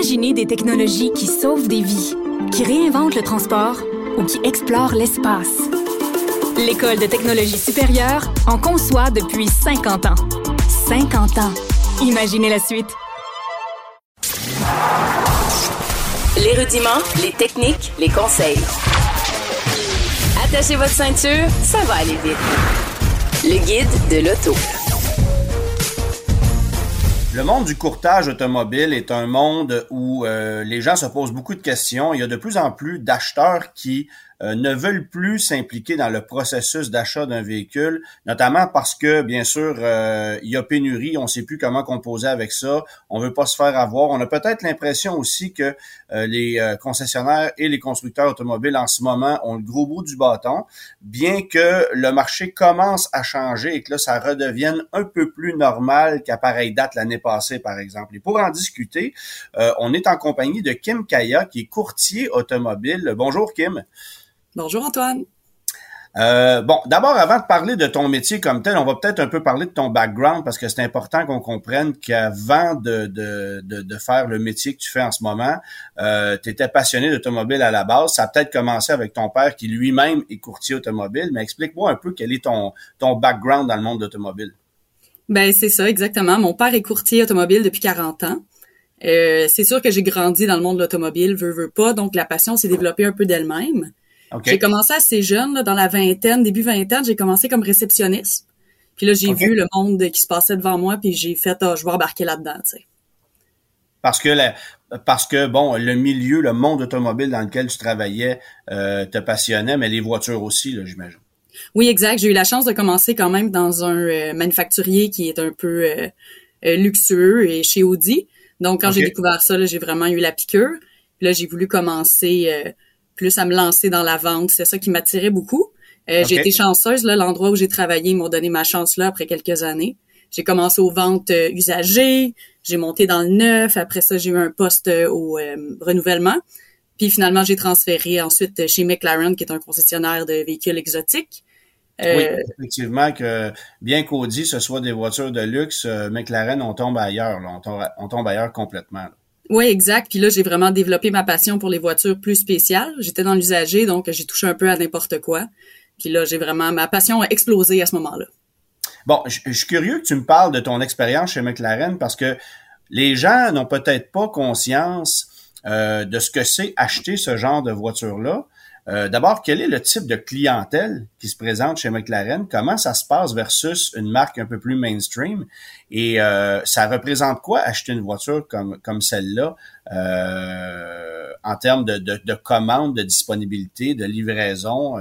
Imaginez des technologies qui sauvent des vies, qui réinventent le transport ou qui explorent l'espace. L'École de technologie supérieure en conçoit depuis 50 ans. 50 ans. Imaginez la suite. Les rudiments, les techniques, les conseils. Attachez votre ceinture, ça va aller vite. Le guide de l'auto. Le monde du courtage automobile est un monde où euh, les gens se posent beaucoup de questions. Il y a de plus en plus d'acheteurs qui euh, ne veulent plus s'impliquer dans le processus d'achat d'un véhicule, notamment parce que, bien sûr, euh, il y a pénurie, on ne sait plus comment composer avec ça, on veut pas se faire avoir. On a peut-être l'impression aussi que euh, les concessionnaires et les constructeurs automobiles en ce moment ont le gros bout du bâton, bien que le marché commence à changer et que là, ça redevienne un peu plus normal qu'à pareille date l'année passée, par exemple. Et pour en discuter, on est en compagnie de Kim Kaya, qui est courtier automobile. Bonjour, Kim. Bonjour Antoine. Euh, bon, d'abord, avant de parler de ton métier comme tel, on va peut-être un peu parler de ton background parce que c'est important qu'on comprenne qu'avant de, de, de, faire le métier que tu fais en ce moment, euh, tu étais passionné d'automobile à la base. Ça a peut-être commencé avec ton père qui lui-même est courtier automobile, mais explique-moi un peu quel est ton, ton background dans le monde d'automobile. Ben c'est ça, exactement. Mon père est courtier automobile depuis 40 ans. Euh, c'est sûr que j'ai grandi dans le monde de l'automobile, veux, veux pas, donc la passion s'est développée un peu d'elle-même. J'ai commencé assez jeune, dans la vingtaine, début vingtaine, j'ai commencé comme réceptionniste. Puis là, j'ai vu le monde qui se passait devant moi, puis j'ai fait, oh, je vais embarquer là-dedans, tu sais. Parce que parce que bon, le milieu, le monde automobile dans lequel tu travaillais euh, te passionnait, mais les voitures aussi, là, j'imagine. Oui, exact. J'ai eu la chance de commencer quand même dans un euh, manufacturier qui est un peu euh, luxueux et chez Audi. Donc, quand j'ai découvert ça, j'ai vraiment eu la piqûre. Puis là, j'ai voulu commencer plus à me lancer dans la vente. C'est ça qui m'attirait beaucoup. Euh, J'ai été chanceuse, là, l'endroit où j'ai travaillé, ils m'ont donné ma chance là après quelques années. J'ai commencé aux ventes euh, usagées, j'ai monté dans le neuf, après ça j'ai eu un poste euh, au renouvellement. Puis finalement, j'ai transféré ensuite chez McLaren, qui est un concessionnaire de véhicules exotiques. oui, effectivement, que bien qu'Audi, ce soit des voitures de luxe, McLaren, on tombe ailleurs. Là, on, tombe, on tombe ailleurs complètement. Oui, exact. Puis là, j'ai vraiment développé ma passion pour les voitures plus spéciales. J'étais dans l'usager, donc j'ai touché un peu à n'importe quoi. Puis là, j'ai vraiment ma passion a explosé à ce moment-là. Bon, je, suis curieux que tu me parles de ton expérience chez McLaren parce que les gens n'ont peut-être pas conscience euh, de ce que c'est acheter ce genre de voiture-là. Euh, d'abord, quel est le type de clientèle qui se présente chez McLaren? Comment ça se passe versus une marque un peu plus mainstream? Et euh, ça représente quoi acheter une voiture comme, comme celle-là euh, en termes de, de, de commande, de disponibilité, de livraison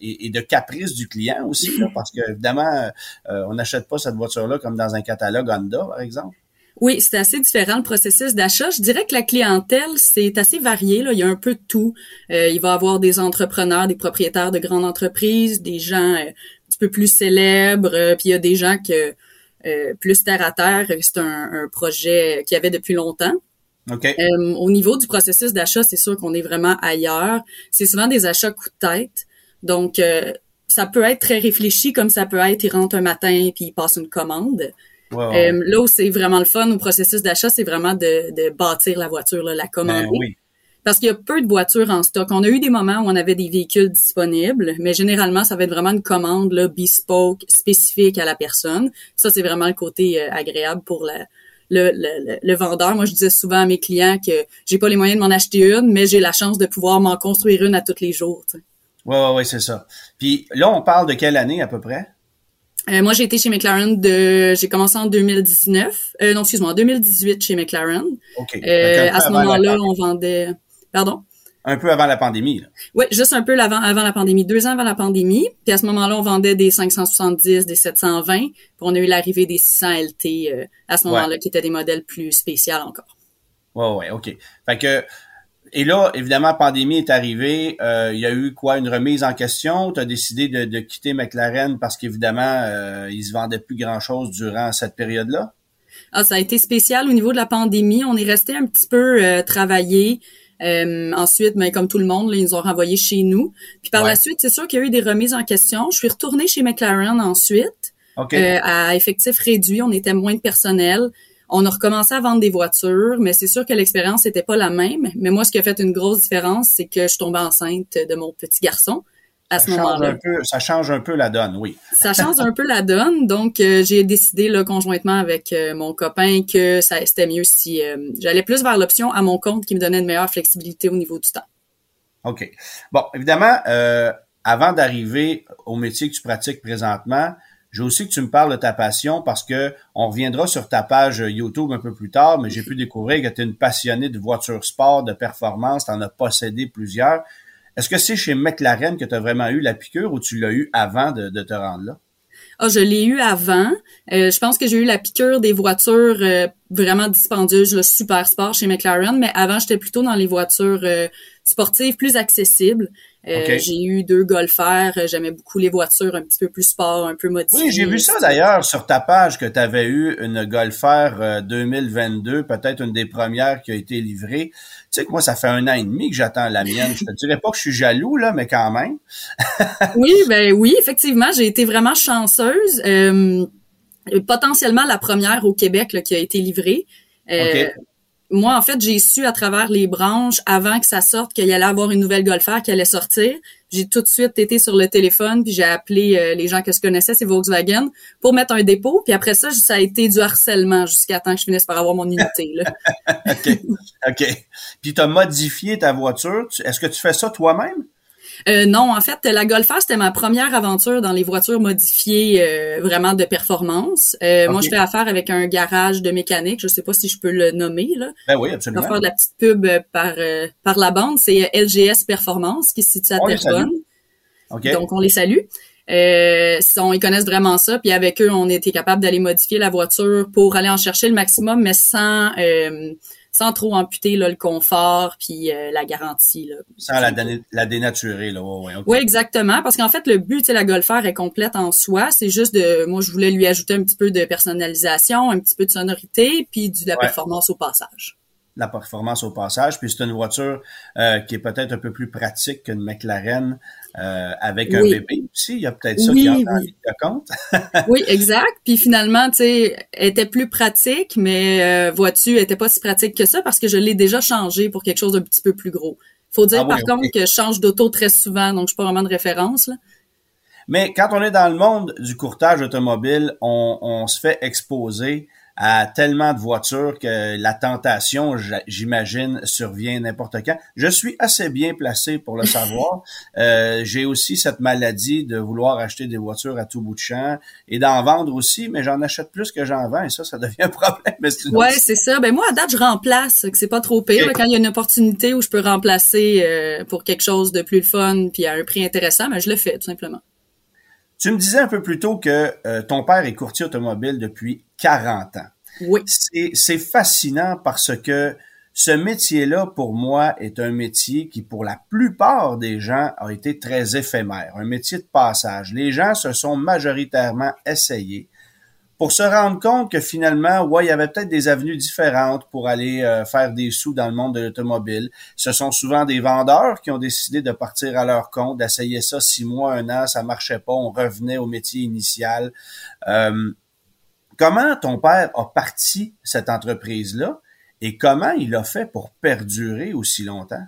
et, de caprice du client aussi? parce que évidemment, on n'achète pas cette voiture-là comme dans un catalogue Honda, par exemple. Oui, c'est assez différent le processus d'achat. Je dirais que la clientèle, c'est assez varié. Là. Il y a un peu de tout. Euh, il va y avoir des entrepreneurs, des propriétaires de grandes entreprises, des gens euh, un petit peu plus célèbres, euh, puis il y a des gens que plus terre à terre. C'est un, projet qu'il y avait depuis longtemps. Okay. au niveau du processus d'achat, c'est sûr qu'on est vraiment ailleurs. C'est souvent des achats coup de tête. Donc, ça peut être très réfléchi, comme ça peut être, il rentre un matin puis il passe une commande. Euh, là où c'est vraiment le fun au processus d'achat, c'est vraiment de, de, bâtir la voiture, là, la commander. Ben Parce qu'il y a peu de voitures en stock. On a eu des moments où on avait des véhicules disponibles, mais généralement, ça va être vraiment une commande là, bespoke, spécifique à la personne. Ça, c'est vraiment le côté euh, agréable pour la, le, le, le, vendeur. Moi, je disais souvent à mes clients que j'ai pas les moyens de m'en acheter une, mais j'ai la chance de pouvoir m'en construire une à tous les jours. Oui, oui, ouais, c'est ça. Puis là, on parle de quelle année à peu près? Euh, moi, j'ai été chez McLaren de, j'ai commencé en 2019, euh, non, excuse-moi, en 2018 chez McLaren. OK. Euh, à ce moment-là, on vendait, pardon? Un peu avant la pandémie. Là. Oui, juste un peu avant, avant la pandémie, deux ans avant la pandémie. Puis à ce moment-là, on vendait des 570, des 720. Puis on a eu l'arrivée des 600 LT euh, à ce moment-là, qui étaient des modèles plus spéciaux encore. Ouais, ouais, OK. Fait que et là, évidemment, la pandémie est arrivée. Euh, il y a eu quoi une remise en question? Tu as décidé de, quitter McLaren parce qu'évidemment, euh, ils se vendaient plus grand-chose durant cette période-là? Ah, ça a été spécial au niveau de la pandémie. On est resté un petit peu euh, travaillé. Euh, ensuite, mais comme tout le monde, ils nous ont renvoyés chez nous. Puis par la suite, c'est sûr qu'il y a eu des remises en question. Je suis retournée chez McLaren ensuite. à effectif réduit, on était moins de personnel On a recommencé à vendre des voitures, mais c'est sûr que l'expérience n'était pas la même. Mais moi, ce qui a fait une grosse différence, c'est que je suis tombée enceinte de mon petit garçon à ce moment-là. Ça change un peu la donne, oui. ça change un peu la donne. Donc, euh, j'ai décidé là, conjointement avec euh, mon copain que ça c'était mieux si euh, j'allais plus vers l'option à mon compte qui me donnait une meilleure flexibilité au niveau du temps. OK. Bon, évidemment, avant d'arriver au métier que tu pratiques présentement, j'ai aussi que tu me parles de ta passion parce que on reviendra sur ta page YouTube un peu plus tard, mais j'ai pu découvrir que tu es une passionnée de voitures sport, de performance, tu en as possédé plusieurs. Est-ce que c'est chez McLaren que tu as vraiment eu la piqûre ou tu l'as eu avant de, te rendre là? Ah, je l'ai eu avant. Euh, je pense que j'ai eu la piqûre des voitures euh, vraiment dispendieuses, le super sport chez McLaren, mais avant, j'étais plutôt dans les voitures euh, sportives plus accessibles. Euh, j'ai eu deux golfers. Euh, j'aimais beaucoup les voitures un petit peu plus sport, un peu modifiées. Oui, j'ai vu ça d'ailleurs sur ta page que tu avais eu une golfer 2022, peut-être une des premières qui a été livrée. Tu sais que moi, ça fait un an et demi que j'attends la mienne. Je te dirais pas que je suis jaloux, là, mais quand même. oui, ben oui, effectivement, j'ai été vraiment chanceuse. Euh, potentiellement la première au Québec qui a été livrée. Euh, moi, en fait, j'ai su à travers les branches, avant que ça sorte, qu'il allait avoir une nouvelle golfère qui allait sortir. J'ai tout de suite été sur le téléphone, puis j'ai appelé euh, les gens que je connaissais, c'est Volkswagen, pour mettre un dépôt. Puis après ça, ça a été du harcèlement jusqu'à temps que je finisse par avoir mon unité. Là. OK. OK. Puis tu as modifié ta voiture. Est-ce que tu fais ça toi-même? Euh, non, en fait, la Golfer, c'était ma première aventure dans les voitures modifiées euh, vraiment de performance. Euh, moi, je fais affaire avec un garage de mécanique. Je sais pas si je peux le nommer. Là. Ben oui, absolument. Je faire de la petite pub par, par la bande. C'est LGS Performance qui se situe à Terrebonne. Donc, on les salue. Euh, ils connaissent vraiment ça. Puis avec eux, on était capable d'aller modifier la voiture pour aller en chercher le maximum, mais sans sans trop amputer là, le confort puis euh, la garantie. Là. Sans la, la dénaturer. Là. Ouais, Oui, exactement. Parce qu'en fait, le but, la Golfer est complète en soi. C'est juste de... Moi, je voulais lui ajouter un petit peu de personnalisation, un petit peu de sonorité, puis de la performance au passage la performance au passage. Puis c'est une voiture euh, qui est peut-être un peu plus pratique qu'une McLaren euh, avec un bébé aussi. Il y a peut-être ça qui entre oui. en compte. oui, exact. Puis finalement, tu sais, était plus pratique, mais euh, vois-tu, elle était pas si pratique que ça parce que je l'ai déjà changé pour quelque chose d'un petit peu plus gros. Faut dire ah par contre que je change d'auto très souvent, donc je suis pas vraiment de référence. Là. Mais quand on est dans le monde du courtage automobile, on, on se fait exposer à tellement de voitures que la tentation, j'imagine, survient n'importe quand. Je suis assez bien placé pour le savoir. euh, J'ai aussi cette maladie de vouloir acheter des voitures à tout bout de champ et d'en vendre aussi, mais j'en achète plus que j'en vends et ça, ça devient un problème. Ouais, c'est ça. Ben moi, à date, je remplace, que c'est pas trop pire. Quand il y a une opportunité où je peux remplacer euh, pour quelque chose de plus fun puis à un prix intéressant, ben je le fais tout simplement. Tu me disais un peu plus tôt que euh, ton père est courtier automobile depuis 40 ans. Oui. C'est fascinant parce que ce métier-là, pour moi, est un métier qui, pour la plupart des gens, a été très éphémère, un métier de passage. Les gens se sont majoritairement essayés pour se rendre compte que finalement, ouais, il y avait peut-être des avenues différentes pour aller euh, faire des sous dans le monde de l'automobile. Ce sont souvent des vendeurs qui ont décidé de partir à leur compte, d'essayer ça six mois, un an, ça marchait pas, on revenait au métier initial. Euh, comment ton père a parti cette entreprise-là et comment il a fait pour perdurer aussi longtemps?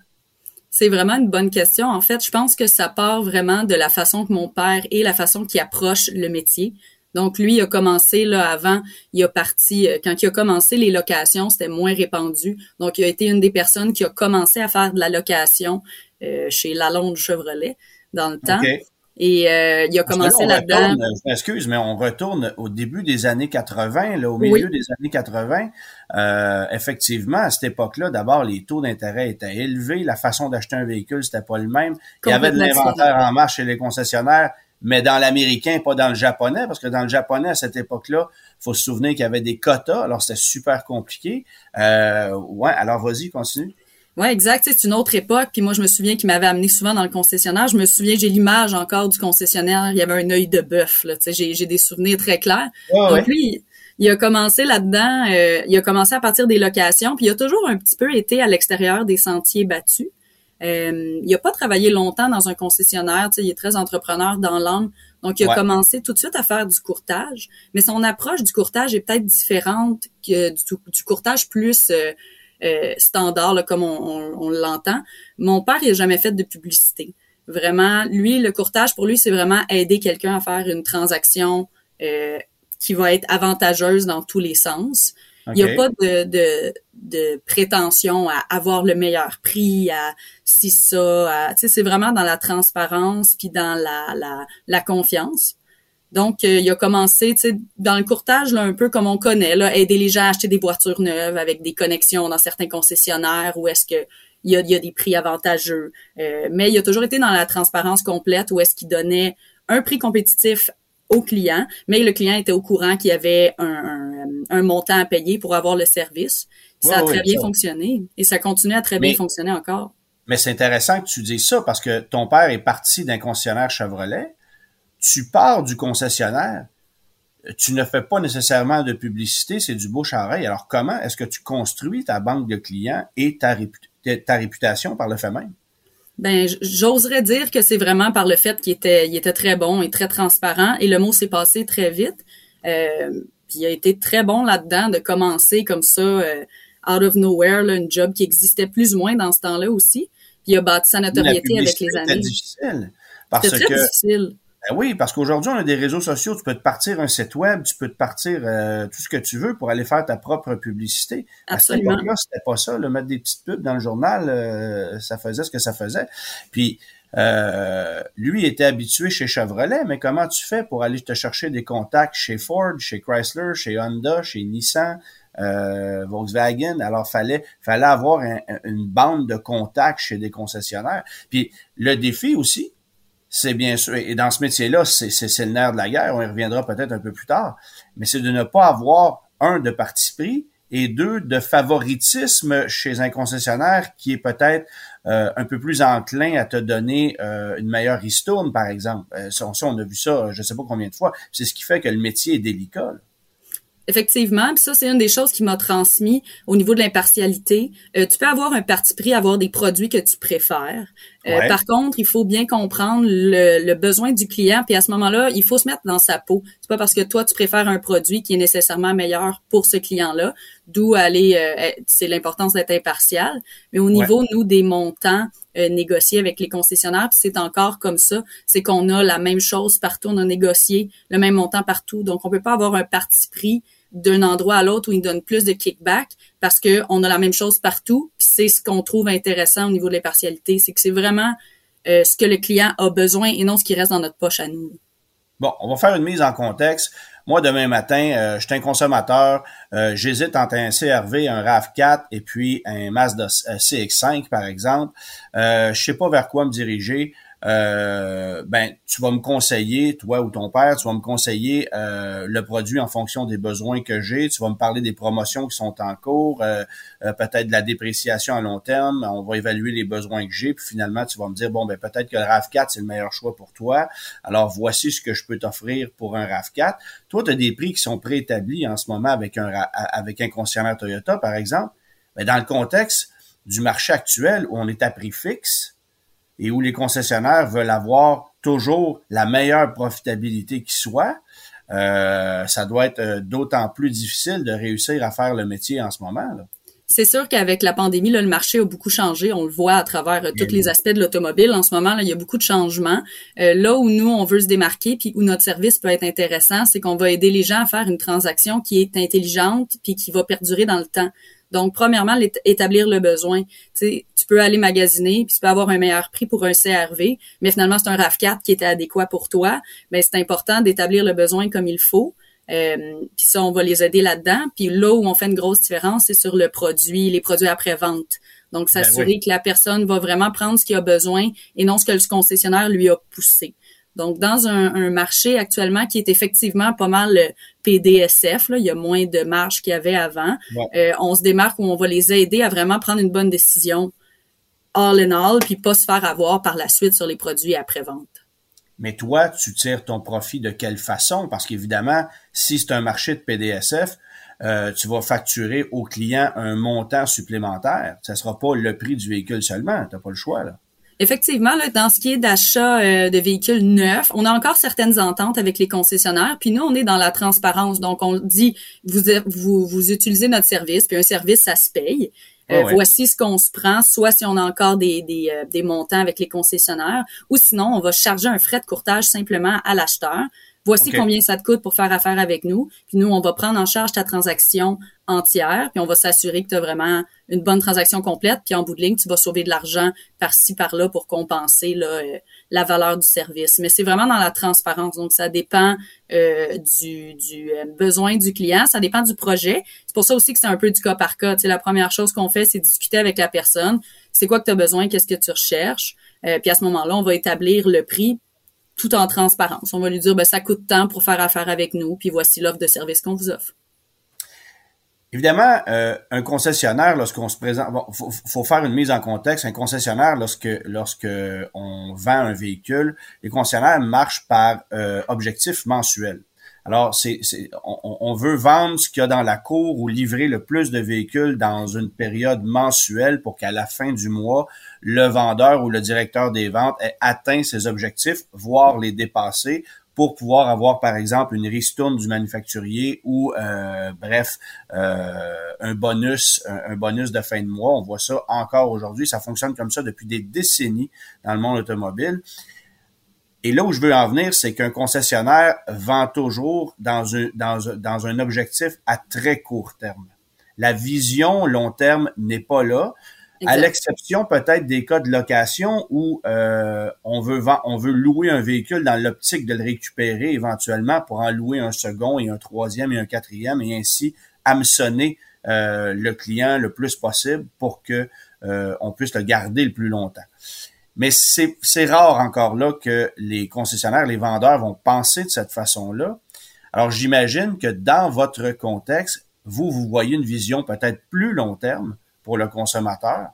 C'est vraiment une bonne question. En fait, je pense que ça part vraiment de la façon que mon père et la façon qu'il approche le métier. Donc lui, il a commencé là avant, il a parti euh, quand il a commencé les locations, c'était moins répandu. Donc il a été une des personnes qui a commencé à faire de la location euh, chez Lalonde Chevrolet dans le temps. Et euh, il a commencé là-dedans. Je m'excuse, mais on retourne au début des années 80, là, au milieu des années 80. Euh, effectivement, à cette époque-là, d'abord, les taux d'intérêt étaient élevés, la façon d'acheter un véhicule, c'était pas le même. Il y avait de l'inventaire en marche chez les concessionnaires mais dans l'américain, pas dans le japonais, parce que dans le japonais, à cette époque-là, faut se souvenir qu'il y avait des quotas, alors c'était super compliqué. Euh, ouais, alors vas-y, continue. Ouais, exact. C'est une autre époque. Puis moi, je me souviens qu'il m'avait amené souvent dans le concessionnaire. Je me souviens, j'ai l'image encore du concessionnaire. Il y avait un œil de bœuf. Là. J'ai, j'ai des souvenirs très clairs. Donc lui, il a commencé là-dedans. Euh, il a commencé à partir des locations. Puis il a toujours un petit peu été à l'extérieur des sentiers battus. Euh, il a pas travaillé longtemps dans un concessionnaire, il est très entrepreneur dans l'âme. Donc, il a commencé tout de suite à faire du courtage, mais son approche du courtage est peut-être différente que du, courtage plus euh, euh, standard, comme on, l'entend. Mon père, il a jamais fait de publicité. Vraiment, lui, le courtage, pour lui, c'est vraiment aider quelqu'un à faire une transaction euh, qui va être avantageuse dans tous les sens. Il n'y a pas de, de, de, prétention à avoir le meilleur prix, à si ça, c'est vraiment dans la transparence puis dans la, la, la confiance. Donc, euh, il a commencé, tu sais, dans le courtage, là, un peu comme on connaît, là, aider les gens à acheter des voitures neuves avec des connexions dans certains concessionnaires où est-ce que il y a, y a, des prix avantageux. Euh, mais il a toujours été dans la transparence complète où est-ce qu'il donnait un prix compétitif au client, mais le client était au courant qu'il y avait un, un, montant à payer pour avoir le service. Ça a très bien fonctionné et ça continue à très bien fonctionner encore. Mais c'est intéressant que tu dises ça parce que ton père est parti d'un concessionnaire Chevrolet. Tu pars du concessionnaire. Tu ne fais pas nécessairement de publicité, c'est du bouche à oreille. Alors comment est-ce que tu construis ta banque de clients et ta, ta réputation par le fait même? Ben, j'oserais dire que c'est vraiment par le fait qu'il était, il était très bon et très transparent et le mot s'est passé très vite. Euh, puis il a été très bon là-dedans de commencer comme ça, euh, out of nowhere, là, une job qui existait plus ou moins dans ce temps-là aussi. Puis il a bâti sa notoriété avec les années. C'était difficile. Parce très que difficile. Ben oui, parce qu'aujourd'hui, on a des réseaux sociaux, tu peux te partir un site web, tu peux te partir euh, tout ce que tu veux pour aller faire ta propre publicité. Absolument. À cette époque-là, c'était pas ça. Le mettre des petites pubs dans le journal, euh, ça faisait ce que ça faisait. Puis, euh, lui était habitué chez Chevrolet, mais comment tu fais pour aller te chercher des contacts chez Ford, chez Chrysler, chez Honda, chez Nissan, Volkswagen? Alors, fallait, fallait avoir une bande de contacts chez des concessionnaires. Puis, le défi aussi, c'est bien sûr, et dans ce métier-là, c'est, c'est, le nerf de la guerre, on y reviendra peut-être un peu plus tard, mais c'est de ne pas avoir, un, de parti pris, et deux, de favoritisme chez un concessionnaire qui est peut-être euh, un peu plus enclin à te donner euh, une meilleure ristourne, par exemple. Euh, on a vu ça, je ne sais pas combien de fois. C'est ce qui fait que le métier est délicat. Effectivement, puis ça c'est une des choses qui m'a transmis au niveau de l'impartialité. Euh, tu peux avoir un parti pris, avoir des produits que tu préfères. Euh, par contre, il faut bien comprendre le, besoin du client, puis à ce moment-là, il faut se mettre dans sa peau. C'est pas parce que toi tu préfères un produit qui est nécessairement meilleur pour ce client-là, d'où aller. Euh, c'est l'importance d'être impartial. Mais au niveau nous des montants négociés avec les concessionnaires, puis c'est encore comme ça, c'est qu'on a la même chose partout, on a négocié le même montant partout, donc on peut pas avoir un parti pris d'un endroit à l'autre où ils donnent plus de kickback parce que on a la même chose partout. c'est ce qu'on trouve intéressant au niveau de l'impartialité, c'est que c'est vraiment euh, ce que le client a besoin et non ce qui reste dans notre poche à nous. Bon, on va faire une mise en contexte. Moi, demain matin, euh, je suis un consommateur. Euh, j'hésite entre un CRV, un RAV4 et puis un Mazda CX5, par exemple. Euh, je sais pas vers quoi me diriger euh, ben tu vas me conseiller, toi ou ton père, tu vas me conseiller euh, le produit en fonction des besoins que j'ai. Tu vas me parler des promotions qui sont en cours, euh, euh, peut-être de la dépréciation à long terme. On va évaluer les besoins que j'ai, puis finalement tu vas me dire bon ben peut-être que le Rav4 c'est le meilleur choix pour toi. Alors voici ce que je peux t'offrir pour un Rav4. Toi, tu as des prix qui sont préétablis en ce moment avec un avec un concessionnaire Toyota par exemple. Mais ben, dans le contexte du marché actuel où on est à prix fixe, et où les concessionnaires veulent avoir toujours la meilleure profitabilité qui soit, euh, ça doit être euh, d'autant plus difficile de réussir à faire le métier en ce moment. Là. C'est sûr qu'avec la pandémie, là, le marché a beaucoup changé. On le voit à travers euh, tous les aspects de l'automobile. En ce moment, là, il y a beaucoup de changements. Euh, là où nous, on veut se démarquer, puis où notre service peut être intéressant, c'est qu'on va aider les gens à faire une transaction qui est intelligente, puis qui va perdurer dans le temps. Donc, premièrement, établir le besoin. Tu tu peux aller magasiner, puis tu peux avoir un meilleur prix pour un CRV, mais finalement, c'est un RAV4 qui était adéquat pour toi. Mais c'est important d'établir le besoin comme il faut. Euh, puis ça, on va les aider là-dedans. Puis là où on fait une grosse différence, c'est sur le produit, les produits après-vente. Donc, ben s'assurer que la personne va vraiment prendre ce qu'il a besoin et non ce que le concessionnaire lui a poussé. Donc, dans un, marché actuellement qui est effectivement pas mal PDSF, là, il y a moins de marge qu'il y avait avant, euh, on se démarque où on va les aider à vraiment prendre une bonne décision all in all, puis pas se faire avoir par la suite sur les produits après-vente. Mais toi, tu tires ton profit de quelle façon? Parce qu'évidemment, si c'est un marché de PDSF, euh, tu vas facturer au client un montant supplémentaire. Ça sera pas le prix du véhicule seulement. Tu n'as pas le choix. Là. Effectivement, là, dans ce qui est d'achat euh, de véhicules neufs, on a encore certaines ententes avec les concessionnaires. Puis nous, on est dans la transparence. Donc, on dit, vous, vous, vous utilisez notre service, puis un service, ça se paye. Euh, voici ce qu'on se prend, soit si on a encore des, des, euh, des, montants avec les concessionnaires, ou sinon on va charger un frais de courtage simplement à l'acheteur. Voici combien ça te coûte pour faire affaire avec nous. Puis nous, on va prendre en charge ta transaction entière, puis on va s'assurer que tu as vraiment une bonne transaction complète, puis en bout de ligne, tu vas sauver de l'argent par-ci, par-là pour compenser là, euh, la valeur du service. Mais c'est vraiment dans la transparence, donc ça dépend euh, du, du euh, besoin du client, ça dépend du projet. C'est pour ça aussi que c'est un peu du cas par cas. Tu sais, la première chose qu'on fait, c'est discuter avec la personne. C'est quoi que tu as besoin, qu'est-ce que tu recherches? puis à ce moment-là, on va établir le prix tout en transparence. On va lui dire, ben, ça coûte tant pour faire affaire avec nous, puis voici l'offre de service qu'on vous offre. Évidemment, euh, un concessionnaire, lorsqu'on se présente, bon, faut, faut, faire une mise en contexte. Un concessionnaire, lorsque lorsque on vend un véhicule, les concessionnaires marchent par euh, objectif mensuel. Alors, c'est, on, on, veut vendre ce qu'il y a dans la cour ou livrer le plus de véhicules dans une période mensuelle pour qu'à la fin du mois, le vendeur ou le directeur des ventes ait atteint ses objectifs, voire les dépasser pour pouvoir avoir, par exemple, une ristourne du manufacturier ou, euh, bref, euh, un bonus, un, bonus de fin de mois. On voit ça encore aujourd'hui. Ça fonctionne comme ça depuis des décennies dans le monde automobile. Et là où je veux en venir, c'est qu'un concessionnaire vend toujours dans un, dans, dans un objectif à très court terme. La vision long terme n'est pas là. À l'exception peut-être des cas de location où euh, on veut on veut louer un véhicule dans l'optique de le récupérer éventuellement pour en louer un second et un troisième et un quatrième et ainsi hameçonner euh, le client le plus possible pour que euh, on puisse le garder le plus longtemps. Mais c'est rare encore là que les concessionnaires, les vendeurs vont penser de cette façon-là. Alors j'imagine que dans votre contexte, vous, vous voyez une vision peut-être plus long terme pour le consommateur.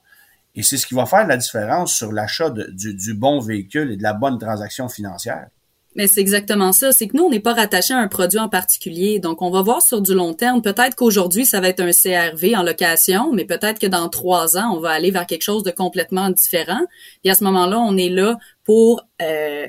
Et c'est ce qui va faire la différence sur l'achat du, du bon véhicule et de la bonne transaction financière. Mais c'est exactement ça. C'est que nous, on n'est pas rattaché à un produit en particulier. Donc, on va voir sur du long terme. Peut-être qu'aujourd'hui, ça va être un CRV en location, mais peut-être que dans trois ans, on va aller vers quelque chose de complètement différent. Et à ce moment-là, on est là pour euh,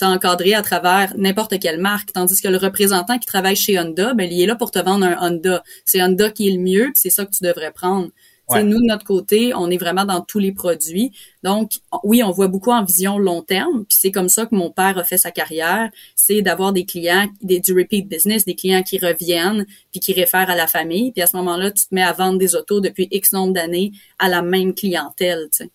à travers n'importe quelle marque. Tandis que le représentant qui travaille chez Honda, ben, il est là pour te vendre un Honda. C'est Honda qui est le mieux, c'est ça que tu devrais prendre. Nous, de notre côté, on est vraiment dans tous les produits. Donc, oui, on voit beaucoup en vision long terme. Puis c'est comme ça que mon père a fait sa carrière. C'est d'avoir des clients, des, du repeat business, des clients qui reviennent puis qui réfèrent à la famille. Puis à ce moment-là, tu te mets à vendre des autos depuis X nombre d'années à la même clientèle. Tu sais.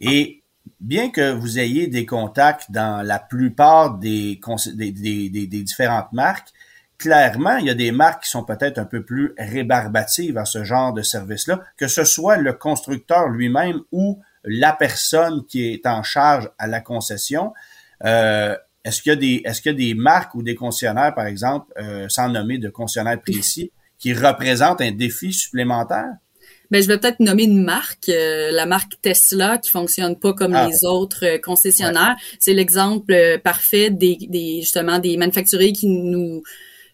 Et bien que vous ayez des contacts dans la plupart des, des, des, des différentes marques, clairement, il y a des marques qui sont peut-être un peu plus rébarbatives à ce genre de service-là, que ce soit le constructeur lui-même ou la personne qui est en charge à la concession. Euh, est-ce qu'il y a des est-ce qu'il y a des marques ou des concessionnaires, par exemple, euh, sans nommer de concessionnaires précis, qui représentent un défi supplémentaire? Ben, je vais peut-être nommer une marque, euh, la marque Tesla, qui fonctionne pas comme ah. les autres concessionnaires. C'est l'exemple parfait des, des justement des manufacturiers qui nous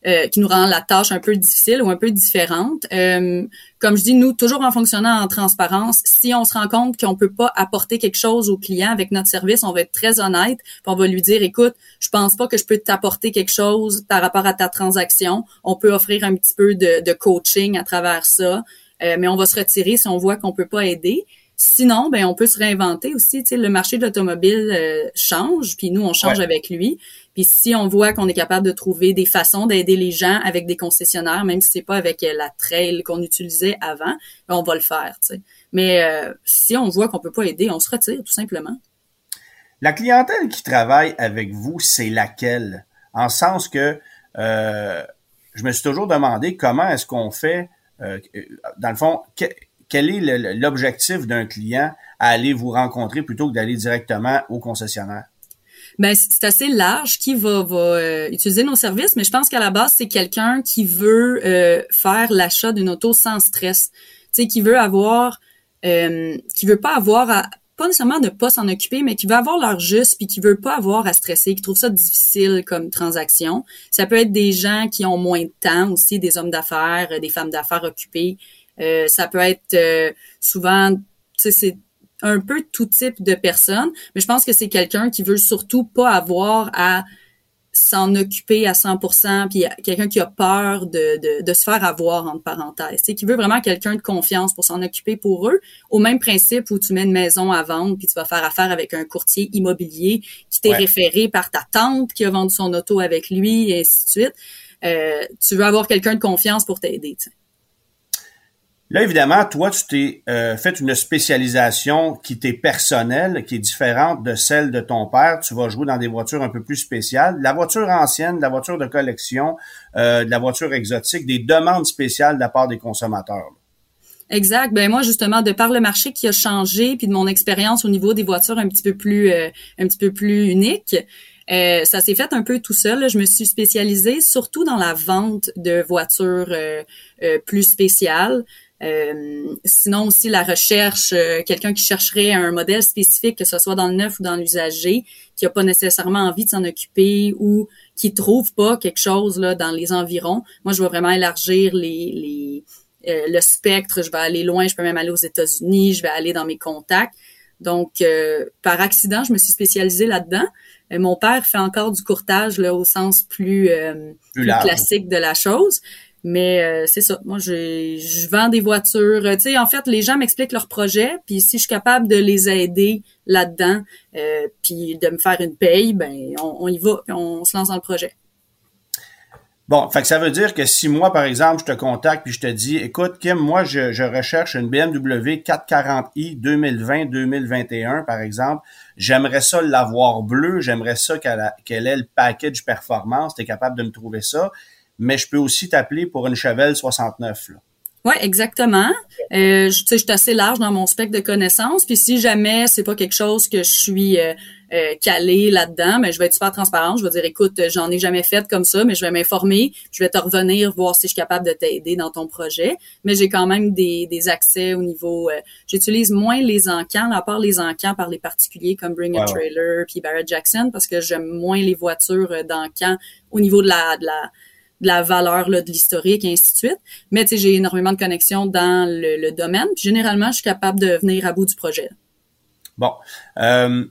euh, qui nous rend la tâche un peu difficile ou un peu différente. Euh, comme je dis, nous, toujours en fonctionnant en transparence, si on se rend compte qu'on peut pas apporter quelque chose au client avec notre service, on va être très honnête, puis on va lui dire, écoute, je pense pas que je peux t'apporter quelque chose par rapport à ta transaction. On peut offrir un petit peu de, de coaching à travers ça, euh, mais on va se retirer si on voit qu'on peut pas aider. Sinon, ben on peut se réinventer aussi. Tu sais, le marché de l'automobile euh, change, puis nous on change avec lui. Puis si on voit qu'on est capable de trouver des façons d'aider les gens avec des concessionnaires, même si c'est pas avec euh, la trail qu'on utilisait avant, ben, on va le faire. Mais euh, si on voit qu'on peut pas aider, on se retire tout simplement. La clientèle qui travaille avec vous, c'est laquelle? En sens que je me suis toujours demandé comment est-ce qu'on fait, dans le fond, quel est l'objectif d'un client à aller vous rencontrer plutôt que d'aller directement au concessionnaire? Ben, c'est assez large qui va, va euh, utiliser nos services, mais je pense qu'à la base, c'est quelqu'un qui veut euh, faire l'achat d'une auto sans stress. Tu sais, qui veut avoir, euh, qui veut pas avoir à pas nécessairement ne pas s'en occuper, mais qui veut avoir leur juste puis qui veut pas avoir à stresser, qui trouve ça difficile comme transaction. Ça peut être des gens qui ont moins de temps aussi, des hommes d'affaires, des femmes d'affaires occupées. Euh, ça peut être euh, souvent, tu sais, c'est un peu tout type de personnes, mais je pense que c'est quelqu'un qui veut surtout pas avoir à s'en occuper à 100%, puis quelqu'un qui a peur de, de, de, se faire avoir, entre parenthèses. C'est qui veut vraiment quelqu'un de confiance pour s'en occuper pour eux, au même principe où tu mets une maison à vendre, puis tu vas faire affaire avec un courtier immobilier qui t'est référé par ta tante qui a vendu son auto avec lui, et ainsi de suite. Euh, tu veux avoir quelqu'un de confiance pour t'aider. Là, évidemment, toi, tu t'es euh, fait une spécialisation qui t'est personnelle, qui est différente de celle de ton père. Tu vas jouer dans des voitures un peu plus spéciales. La voiture ancienne, la voiture de collection, euh, de la voiture exotique, des demandes spéciales de la part des consommateurs. Exact. Ben moi justement de par le marché qui a changé puis de mon expérience au niveau des voitures un petit peu plus euh, un petit peu plus unique, euh, ça s'est fait un peu tout seul. Je me suis spécialisée surtout dans la vente de voitures euh, plus spéciales. Euh, sinon aussi la recherche, euh, quelqu'un qui chercherait un modèle spécifique, que ce soit dans le neuf ou dans l'usager, qui a pas nécessairement envie de s'en occuper ou qui trouve pas quelque chose là dans les environs. Moi, je vais vraiment élargir les, les euh, le spectre. Je vais aller loin. Je peux même aller aux États-Unis. Je vais aller dans mes contacts. Donc, par accident, je me suis spécialisée là-dedans. mon père fait encore du courtage là, au sens plus, plus classique de la chose. Mais euh, c'est ça. Moi, je, je vends des voitures. Tu sais, en fait, les gens m'expliquent leurs projets, puis si je suis capable de les aider là-dedans, euh, puis de me faire une paye, ben on, y va, puis on se lance dans le projet. Bon, ça veut dire que si moi, par exemple, je te contacte puis je te dis, écoute, Kim, moi, je, je recherche une BMW 440i 2020-2021, par exemple. J'aimerais ça l'avoir bleu, j'aimerais ça qu'elle qu'elle ait le package performance. Tu es capable de me trouver ça mais je peux aussi t'appeler pour une Chevelle 69. Là. Oui, exactement. Euh, je, je suis assez large dans mon spectre de connaissances. Puis si jamais c'est pas quelque chose que je suis euh, euh calée là-dedans, mais je vais être super transparente. Je vais dire, écoute, j'en ai jamais fait comme ça, mais je vais m'informer. Je vais te revenir voir si je suis capable de t'aider dans ton projet. Mais j'ai quand même des, des accès au niveau. Euh, j'utilise moins les encans, à part les encans par les particuliers comme Bring a Trailer puis Barrett Jackson, parce que j'aime moins les voitures d'encans au niveau de la de la de la valeur là, de l'historique et ainsi de suite. Mais tu sais, j'ai énormément de connexions dans le, domaine. généralement, je suis capable de venir à bout du projet. Bon. Euh,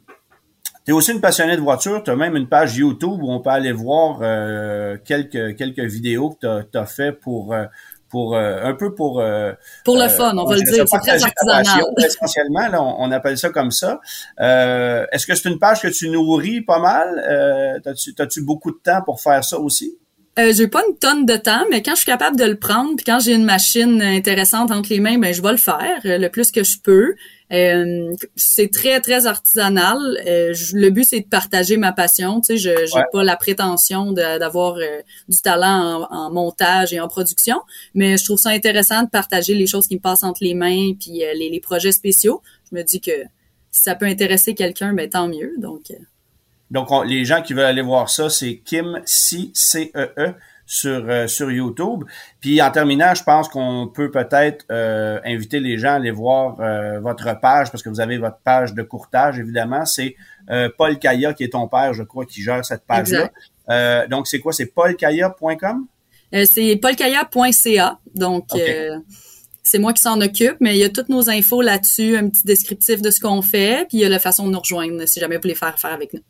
tu es aussi une passionnée de voiture. Tu as même une page YouTube où on peut aller voir euh, quelques, quelques vidéos que tu as, fait pour... Euh, pour un peu pour pour le fun, on va le dire, c'est très artisanal. essentiellement, là, on, appelle ça comme ça. Est-ce que c'est une page que tu nourris pas mal? T'as-tu as-tu beaucoup de temps pour faire ça aussi? Euh, j'ai pas une tonne de temps, mais quand je suis capable de le prendre, puis quand j'ai une machine intéressante entre les mains, ben je vais le faire euh, le plus que je peux. Euh, c'est très très artisanal. Euh, le but c'est de partager ma passion. Tu sais, je j'ai pas la prétention d'avoir du talent en, montage et en production, mais je trouve ça intéressant de partager les choses qui me passent entre les mains, puis les, les, projets spéciaux. Je me dis que si ça peut intéresser quelqu'un, ben tant mieux. Donc donc, les gens qui veulent aller voir ça, c'est Kim C C E E sur euh, sur YouTube. Puis en terminant, je pense qu'on peut peut-être euh, inviter les gens à aller voir euh, votre page parce que vous avez votre page de courtage évidemment. C'est Paul Kaya qui est ton père, je crois, qui gère cette page-là. donc c'est quoi? C'est paulkaya.com C'est paulkaya.ca. Donc c'est moi qui s'en occupe, mais il y a toutes nos infos là-dessus, un petit descriptif de ce qu'on fait, puis il y a la façon de nous rejoindre si jamais vous voulez faire affaire avec nous.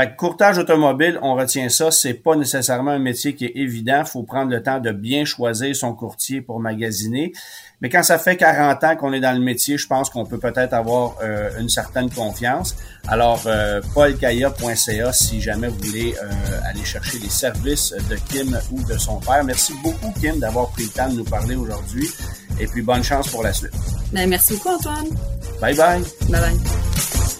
Fait que courtage automobile, on retient ça, c'est pas nécessairement un métier qui est évident. faut prendre le temps de bien choisir son courtier pour magasiner. Mais quand ça fait 40 ans qu'on est dans le métier, je pense qu'on peut peut-être avoir euh, une certaine confiance. Alors, euh, paulkaya.ca si jamais vous voulez euh, aller chercher les services de Kim ou de son père. Merci beaucoup, Kim, d'avoir pris le temps de nous parler aujourd'hui. Et puis, bonne chance pour la suite. Ben, merci beaucoup, Antoine. Bye bye. Bye bye.